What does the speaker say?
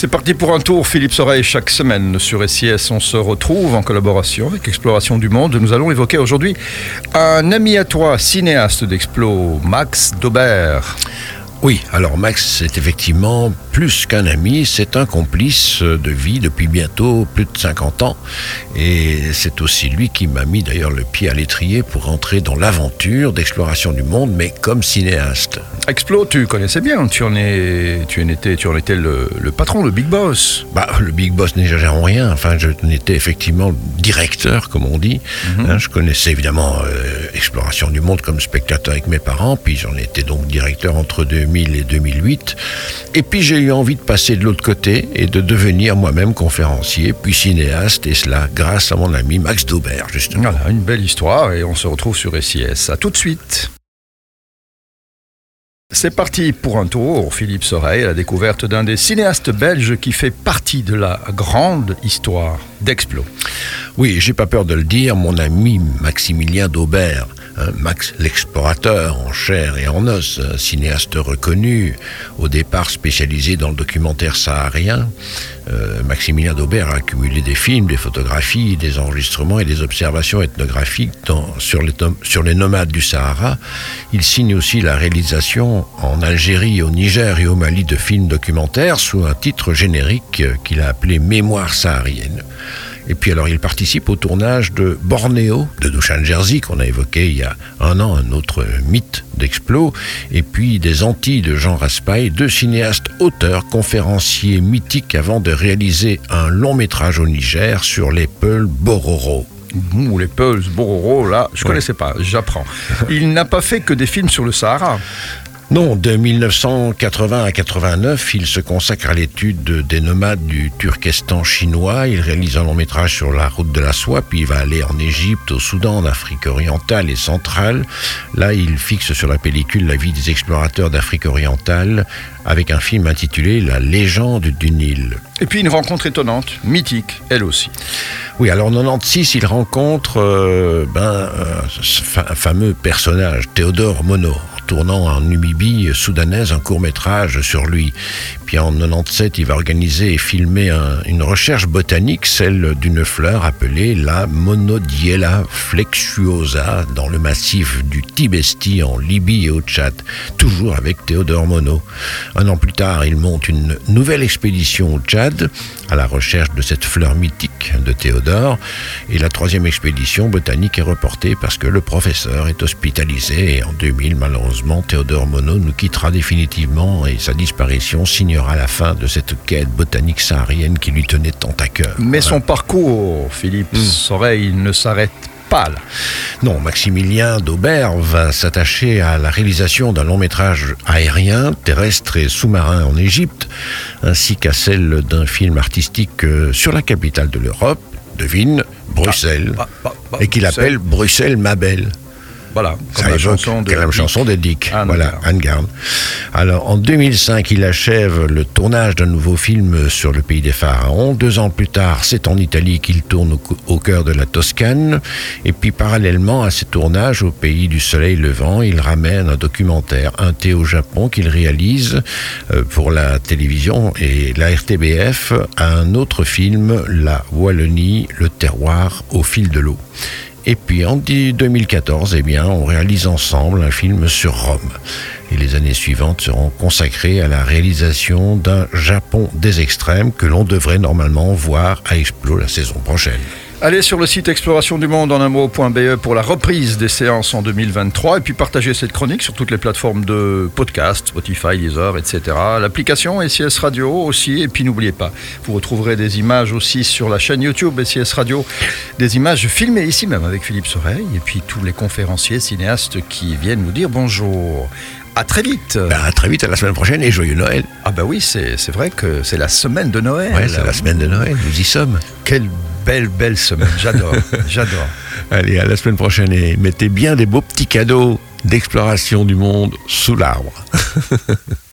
C'est parti pour un tour, Philippe Soreille, chaque semaine sur SIS. On se retrouve en collaboration avec Exploration du Monde. Nous allons évoquer aujourd'hui un ami à toi, cinéaste d'Explo, Max Daubert. Oui, alors Max, c'est effectivement plus qu'un ami, c'est un complice de vie depuis bientôt plus de 50 ans. Et c'est aussi lui qui m'a mis d'ailleurs le pied à l'étrier pour entrer dans l'aventure d'exploration du monde, mais comme cinéaste. Explo, tu connaissais bien, tu en, es, tu en étais, tu en étais le, patron, le big boss. Bah, le big boss n'exagère rien, enfin je n'étais effectivement directeur, comme on dit. Mhm. Hein, je connaissais évidemment euh, Exploration du monde comme spectateur avec mes parents, puis j'en étais donc directeur entre deux 2000 et 2008. Et puis j'ai eu envie de passer de l'autre côté et de devenir moi-même conférencier, puis cinéaste, et cela grâce à mon ami Max Daubert, justement. Voilà, une belle histoire, et on se retrouve sur SIS. À tout de suite. C'est parti pour un tour, Philippe Soreille, à la découverte d'un des cinéastes belges qui fait partie de la grande histoire d'Explo. Oui, j'ai pas peur de le dire, mon ami Maximilien Daubert Max l'explorateur en chair et en os, un cinéaste reconnu, au départ spécialisé dans le documentaire saharien. Euh, Maximilien Daubert a accumulé des films, des photographies, des enregistrements et des observations ethnographiques sur, sur les nomades du Sahara. Il signe aussi la réalisation en Algérie, au Niger et au Mali de films documentaires sous un titre générique qu'il a appelé Mémoire saharienne. Et puis alors il participe au tournage de Bornéo de Dushan Jersey qu'on a évoqué il y a un an, un autre mythe d'Explo, et puis des Antilles de Jean Raspail, deux cinéastes auteurs, conférenciers mythiques avant de réaliser un long métrage au Niger sur les Peuls Bororo. Ou les Peuls Bororo, là, je ne connaissais pas, j'apprends. Il n'a pas fait que des films sur le Sahara. Non, de 1980 à 89, il se consacre à l'étude des nomades du Turkestan chinois. Il réalise un long métrage sur la route de la soie, puis il va aller en Égypte, au Soudan, en Afrique orientale et centrale. Là, il fixe sur la pellicule la vie des explorateurs d'Afrique orientale avec un film intitulé La légende du Nil. Et puis une rencontre étonnante, mythique, elle aussi. Oui, alors en 96, il rencontre euh, ben, euh, un fameux personnage, Théodore Monod tournant en Numibie soudanaise un court métrage sur lui. Puis en 97, il va organiser et filmer une recherche botanique, celle d'une fleur appelée la Monodiella flexuosa dans le massif du Tibesti en Libye et au Tchad, toujours avec Théodore Monod. Un an plus tard, il monte une nouvelle expédition au Tchad à la recherche de cette fleur mythique de Théodore. Et la troisième expédition botanique est reportée parce que le professeur est hospitalisé en 2000, malheureusement, Théodore Monod nous quittera définitivement et sa disparition signera la fin de cette quête botanique saharienne qui lui tenait tant à cœur. Mais son parcours, Philippe mmh. ne s'arrête pas là. Non, Maximilien Daubert va s'attacher à la réalisation d'un long métrage aérien, terrestre et sous-marin en Égypte, ainsi qu'à celle d'un film artistique euh, sur la capitale de l'Europe, devine, Bruxelles, ah, bah, bah, bah, et qu'il appelle Bruxelles ma belle. Voilà, comme la chanson de, la chanson de Dick. voilà, Anne Garn. Alors, en 2005, il achève le tournage d'un nouveau film sur le pays des pharaons. Deux ans plus tard, c'est en Italie qu'il tourne au, cœur de la Toscane. Et puis, parallèlement à ces tournages au pays du soleil levant, il ramène un documentaire, un thé au Japon, qu'il réalise euh, pour la télévision et la RTBF, un autre film, La Wallonie, le terroir au fil de l'eau. Et puis en 2014, eh bien, on réalise ensemble un film sur Rome. Et les années suivantes seront consacrées à la réalisation d'un Japon des extrêmes que l'on devrait normalement voir à Explo la saison prochaine. Allez sur le site exploration du monde en un mot.be pour la reprise des séances en 2023 et puis partagez cette chronique sur toutes les plateformes de podcast, Spotify, Deezer, etc. L'application SIS Radio aussi et puis n'oubliez pas, vous retrouverez des images aussi sur la chaîne YouTube SIS Radio, des images filmées ici même avec Philippe Soreille et puis tous les conférenciers, cinéastes qui viennent nous dire bonjour. À très vite. Ben, à très vite, à la semaine prochaine et joyeux Noël. Ah bah oui, c'est vrai que c'est la semaine de Noël. Ouais, c'est la semaine de Noël, nous y sommes. Quelle belle, belle semaine. J'adore, j'adore. Allez, à la semaine prochaine et mettez bien des beaux petits cadeaux d'exploration du monde sous l'arbre.